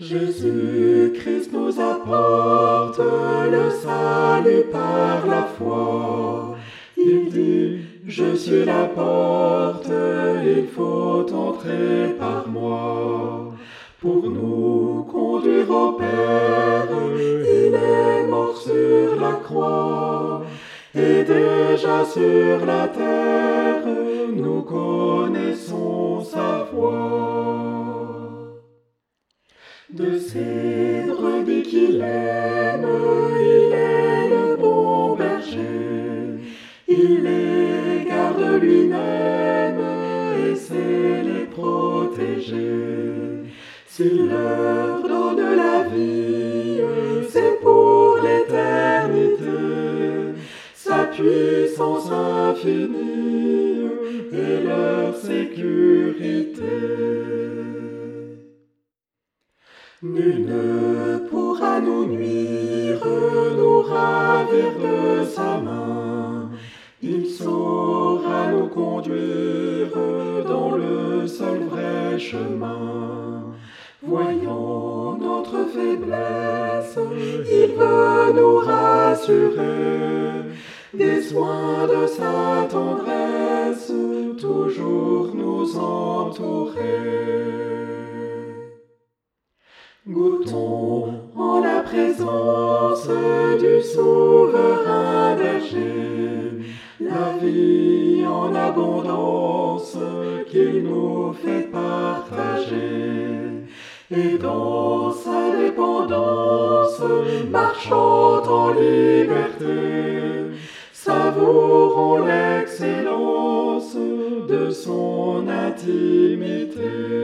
Jésus-Christ nous apporte le salut par la foi. Il dit, je suis la porte, il faut entrer par moi. Pour nous conduire au Père, il est mort sur la croix. Et déjà sur la terre, nous connaissons De ces brebis qu'il aime, il est le bon berger. Il les garde lui-même et sait les protéger. S'il leur donne la vie, c'est pour l'éternité. Sa puissance infinie et leur sécurité. Nul ne pourra nous nuire, nous ravir de sa main. Il saura nous conduire dans le seul vrai chemin. Voyant notre faiblesse, il veut nous rassurer. Des soins de sa tendresse, toujours nous entourer. Goûtons en la présence du souverain berger, la vie en abondance qu'il nous fait partager. Et dans sa dépendance, marchant en liberté, savourons l'excellence de son intimité.